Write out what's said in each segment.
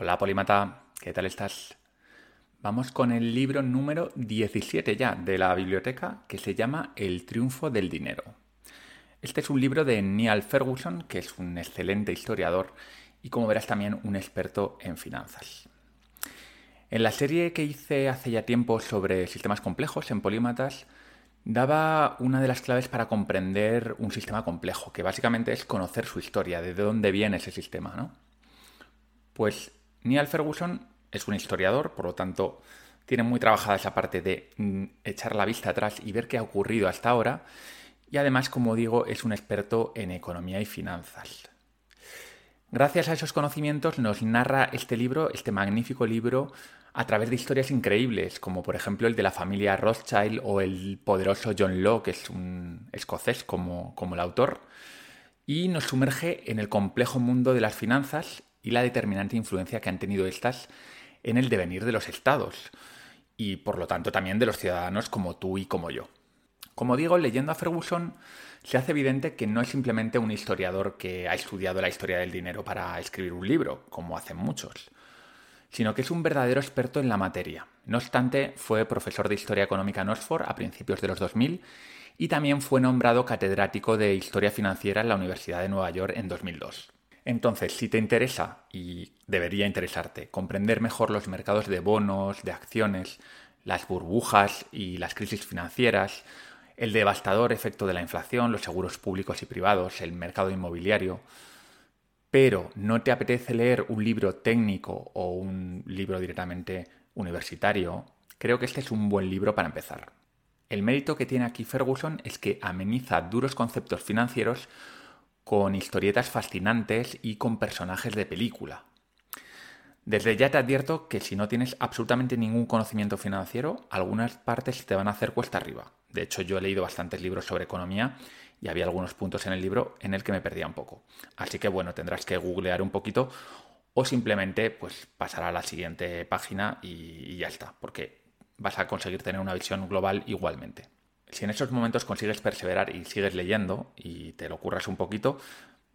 Hola Polímata, ¿qué tal estás? Vamos con el libro número 17 ya de la biblioteca que se llama El triunfo del dinero. Este es un libro de Neil Ferguson, que es un excelente historiador y como verás también un experto en finanzas. En la serie que hice hace ya tiempo sobre sistemas complejos en Polímatas, daba una de las claves para comprender un sistema complejo, que básicamente es conocer su historia, de dónde viene ese sistema, ¿no? Pues Neil Ferguson es un historiador, por lo tanto, tiene muy trabajada esa parte de mm, echar la vista atrás y ver qué ha ocurrido hasta ahora. Y además, como digo, es un experto en economía y finanzas. Gracias a esos conocimientos nos narra este libro, este magnífico libro, a través de historias increíbles, como por ejemplo el de la familia Rothschild o el poderoso John Law, que es un escocés como, como el autor, y nos sumerge en el complejo mundo de las finanzas y la determinante influencia que han tenido estas en el devenir de los estados y por lo tanto también de los ciudadanos como tú y como yo. Como digo, leyendo a Ferguson se hace evidente que no es simplemente un historiador que ha estudiado la historia del dinero para escribir un libro, como hacen muchos, sino que es un verdadero experto en la materia. No obstante, fue profesor de Historia Económica en Oxford a principios de los 2000 y también fue nombrado catedrático de Historia Financiera en la Universidad de Nueva York en 2002. Entonces, si te interesa, y debería interesarte, comprender mejor los mercados de bonos, de acciones, las burbujas y las crisis financieras, el devastador efecto de la inflación, los seguros públicos y privados, el mercado inmobiliario, pero no te apetece leer un libro técnico o un libro directamente universitario, creo que este es un buen libro para empezar. El mérito que tiene aquí Ferguson es que ameniza duros conceptos financieros con historietas fascinantes y con personajes de película. Desde ya te advierto que si no tienes absolutamente ningún conocimiento financiero, algunas partes te van a hacer cuesta arriba. De hecho, yo he leído bastantes libros sobre economía y había algunos puntos en el libro en el que me perdía un poco. Así que bueno, tendrás que googlear un poquito o simplemente pues pasar a la siguiente página y, y ya está, porque vas a conseguir tener una visión global igualmente si en esos momentos consigues perseverar y sigues leyendo y te lo curras un poquito,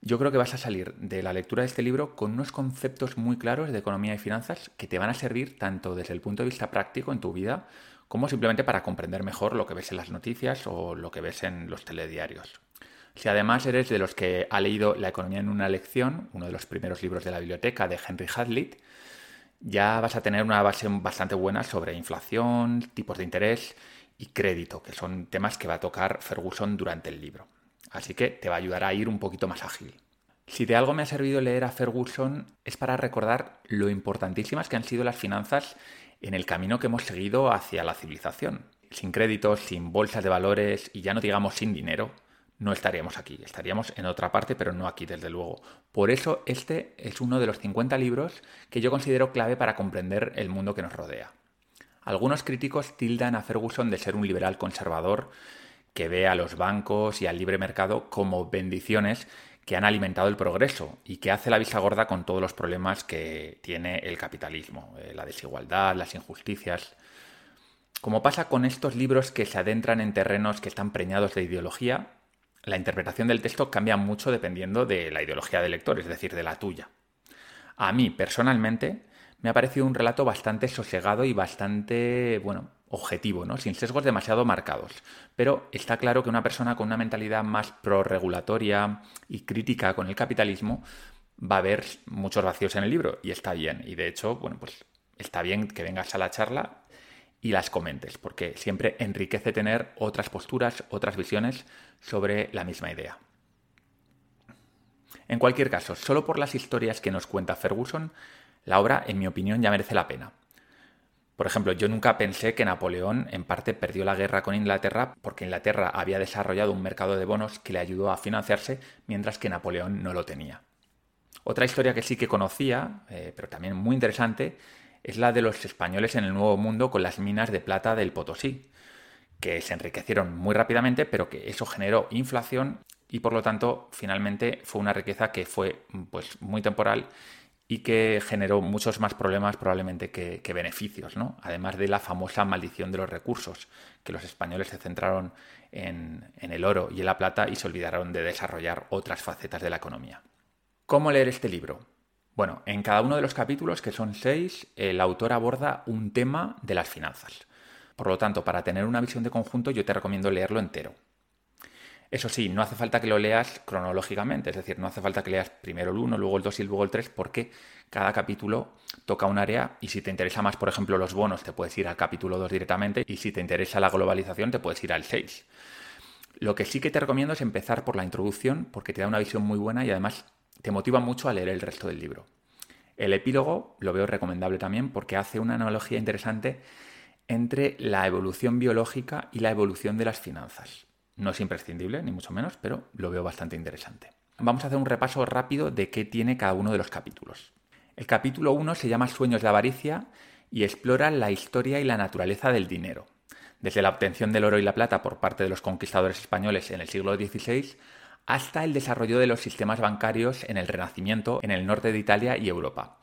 yo creo que vas a salir de la lectura de este libro con unos conceptos muy claros de economía y finanzas que te van a servir tanto desde el punto de vista práctico en tu vida como simplemente para comprender mejor lo que ves en las noticias o lo que ves en los telediarios. Si además eres de los que ha leído La economía en una lección, uno de los primeros libros de la biblioteca de Henry Hazlitt, ya vas a tener una base bastante buena sobre inflación, tipos de interés y crédito, que son temas que va a tocar Ferguson durante el libro. Así que te va a ayudar a ir un poquito más ágil. Si de algo me ha servido leer a Ferguson es para recordar lo importantísimas que han sido las finanzas en el camino que hemos seguido hacia la civilización. Sin créditos, sin bolsas de valores y ya no digamos sin dinero, no estaríamos aquí. Estaríamos en otra parte, pero no aquí, desde luego. Por eso este es uno de los 50 libros que yo considero clave para comprender el mundo que nos rodea. Algunos críticos tildan a Ferguson de ser un liberal conservador que ve a los bancos y al libre mercado como bendiciones que han alimentado el progreso y que hace la vista gorda con todos los problemas que tiene el capitalismo, eh, la desigualdad, las injusticias. Como pasa con estos libros que se adentran en terrenos que están preñados de ideología, la interpretación del texto cambia mucho dependiendo de la ideología del lector, es decir, de la tuya. A mí, personalmente, me ha parecido un relato bastante sosegado y bastante, bueno, objetivo, ¿no? Sin sesgos demasiado marcados. Pero está claro que una persona con una mentalidad más pro-regulatoria y crítica con el capitalismo va a ver muchos vacíos en el libro y está bien. Y de hecho, bueno, pues está bien que vengas a la charla y las comentes, porque siempre enriquece tener otras posturas, otras visiones sobre la misma idea. En cualquier caso, solo por las historias que nos cuenta Ferguson, la obra, en mi opinión, ya merece la pena. Por ejemplo, yo nunca pensé que Napoleón en parte perdió la guerra con Inglaterra porque Inglaterra había desarrollado un mercado de bonos que le ayudó a financiarse mientras que Napoleón no lo tenía. Otra historia que sí que conocía, eh, pero también muy interesante, es la de los españoles en el Nuevo Mundo con las minas de plata del Potosí, que se enriquecieron muy rápidamente, pero que eso generó inflación y por lo tanto finalmente fue una riqueza que fue pues, muy temporal y que generó muchos más problemas probablemente que, beneficios, ¿no? además de la famosa maldición de los recursos, que los españoles se centraron en, en el oro y en la plata y se olvidaron de desarrollar otras facetas de la economía. ¿Cómo leer este libro? Bueno, en cada uno de los capítulos, que son seis, el autor aborda un tema de las finanzas. Por lo tanto, para tener una visión de conjunto, yo te recomiendo leerlo entero. Eso sí, no hace falta que lo leas cronológicamente, es decir, no hace falta que leas primero el 1, luego el 2 y luego el 3, porque cada capítulo toca un área y si te interesa más, por ejemplo, los bonos, te puedes ir al capítulo 2 directamente y si te interesa la globalización, te puedes ir al 6. Lo que sí que te recomiendo es empezar por la introducción porque te da una visión muy buena y además te motiva mucho a leer el resto del libro. El epílogo lo veo recomendable también porque hace una analogía interesante entre la evolución biológica y la evolución de las finanzas. No es imprescindible, ni mucho menos, pero lo veo bastante interesante. Vamos a hacer un repaso rápido de qué tiene cada uno de los capítulos. El capítulo 1 se llama Sueños de avaricia y explora la historia y la naturaleza del dinero, desde la obtención del oro y la plata por parte de los conquistadores españoles en el siglo XVI hasta el desarrollo de los sistemas bancarios en el Renacimiento en el norte de Italia y Europa.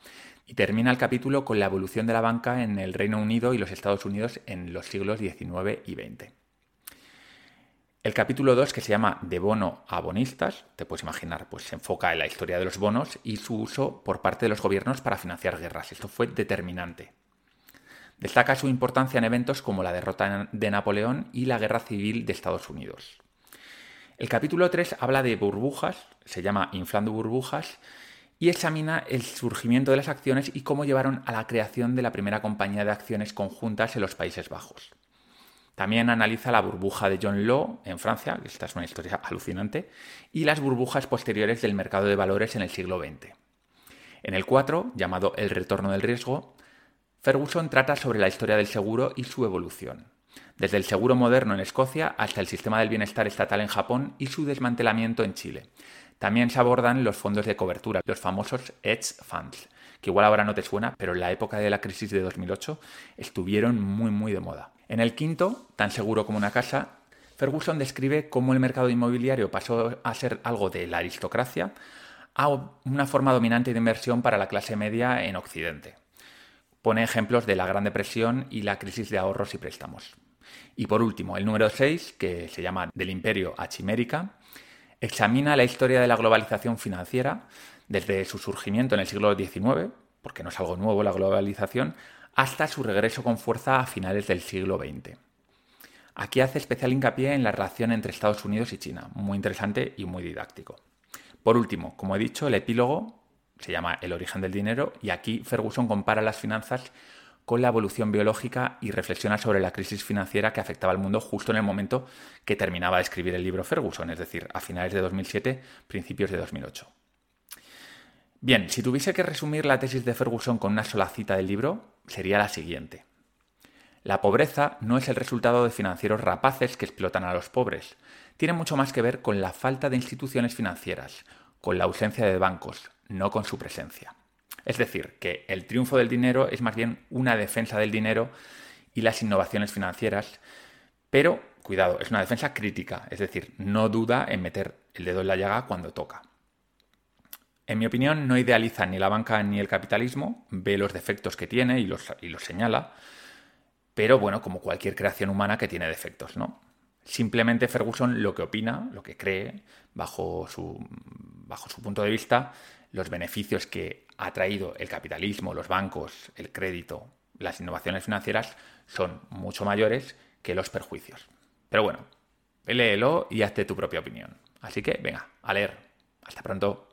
Y termina el capítulo con la evolución de la banca en el Reino Unido y los Estados Unidos en los siglos XIX y XX. El capítulo 2, que se llama De bono a bonistas, te puedes imaginar, pues se enfoca en la historia de los bonos y su uso por parte de los gobiernos para financiar guerras. Esto fue determinante. Destaca su importancia en eventos como la derrota de Napoleón y la Guerra Civil de Estados Unidos. El capítulo 3 habla de burbujas, se llama Inflando burbujas, y examina el surgimiento de las acciones y cómo llevaron a la creación de la primera compañía de acciones conjuntas en los Países Bajos. También analiza la burbuja de John Law en Francia, esta es una historia alucinante, y las burbujas posteriores del mercado de valores en el siglo XX. En el 4, llamado El retorno del riesgo, Ferguson trata sobre la historia del seguro y su evolución desde el seguro moderno en Escocia hasta el sistema del bienestar estatal en Japón y su desmantelamiento en Chile. También se abordan los fondos de cobertura, los famosos hedge funds, que igual ahora no te suena, pero en la época de la crisis de 2008 estuvieron muy muy de moda. En el quinto, tan seguro como una casa, Ferguson describe cómo el mercado inmobiliario pasó a ser algo de la aristocracia a una forma dominante de inversión para la clase media en Occidente. Pone ejemplos de la Gran Depresión y la crisis de ahorros y préstamos. Y por último, el número 6, que se llama Del Imperio a Chimérica, examina la historia de la globalización financiera desde su surgimiento en el siglo XIX, porque no es algo nuevo la globalización, hasta su regreso con fuerza a finales del siglo XX. Aquí hace especial hincapié en la relación entre Estados Unidos y China, muy interesante y muy didáctico. Por último, como he dicho, el epílogo se llama El origen del dinero y aquí Ferguson compara las finanzas con la evolución biológica y reflexiona sobre la crisis financiera que afectaba al mundo justo en el momento que terminaba de escribir el libro Ferguson, es decir, a finales de 2007, principios de 2008. Bien, si tuviese que resumir la tesis de Ferguson con una sola cita del libro, sería la siguiente. La pobreza no es el resultado de financieros rapaces que explotan a los pobres. Tiene mucho más que ver con la falta de instituciones financieras, con la ausencia de bancos, no con su presencia. Es decir, que el triunfo del dinero es más bien una defensa del dinero y las innovaciones financieras, pero cuidado, es una defensa crítica, es decir, no duda en meter el dedo en la llaga cuando toca. En mi opinión, no idealiza ni la banca ni el capitalismo, ve los defectos que tiene y los, y los señala, pero bueno, como cualquier creación humana que tiene defectos, ¿no? Simplemente Ferguson lo que opina, lo que cree, bajo su, bajo su punto de vista, los beneficios que ha traído el capitalismo, los bancos, el crédito, las innovaciones financieras son mucho mayores que los perjuicios. Pero bueno, léelo y hazte tu propia opinión. Así que venga, a leer. Hasta pronto.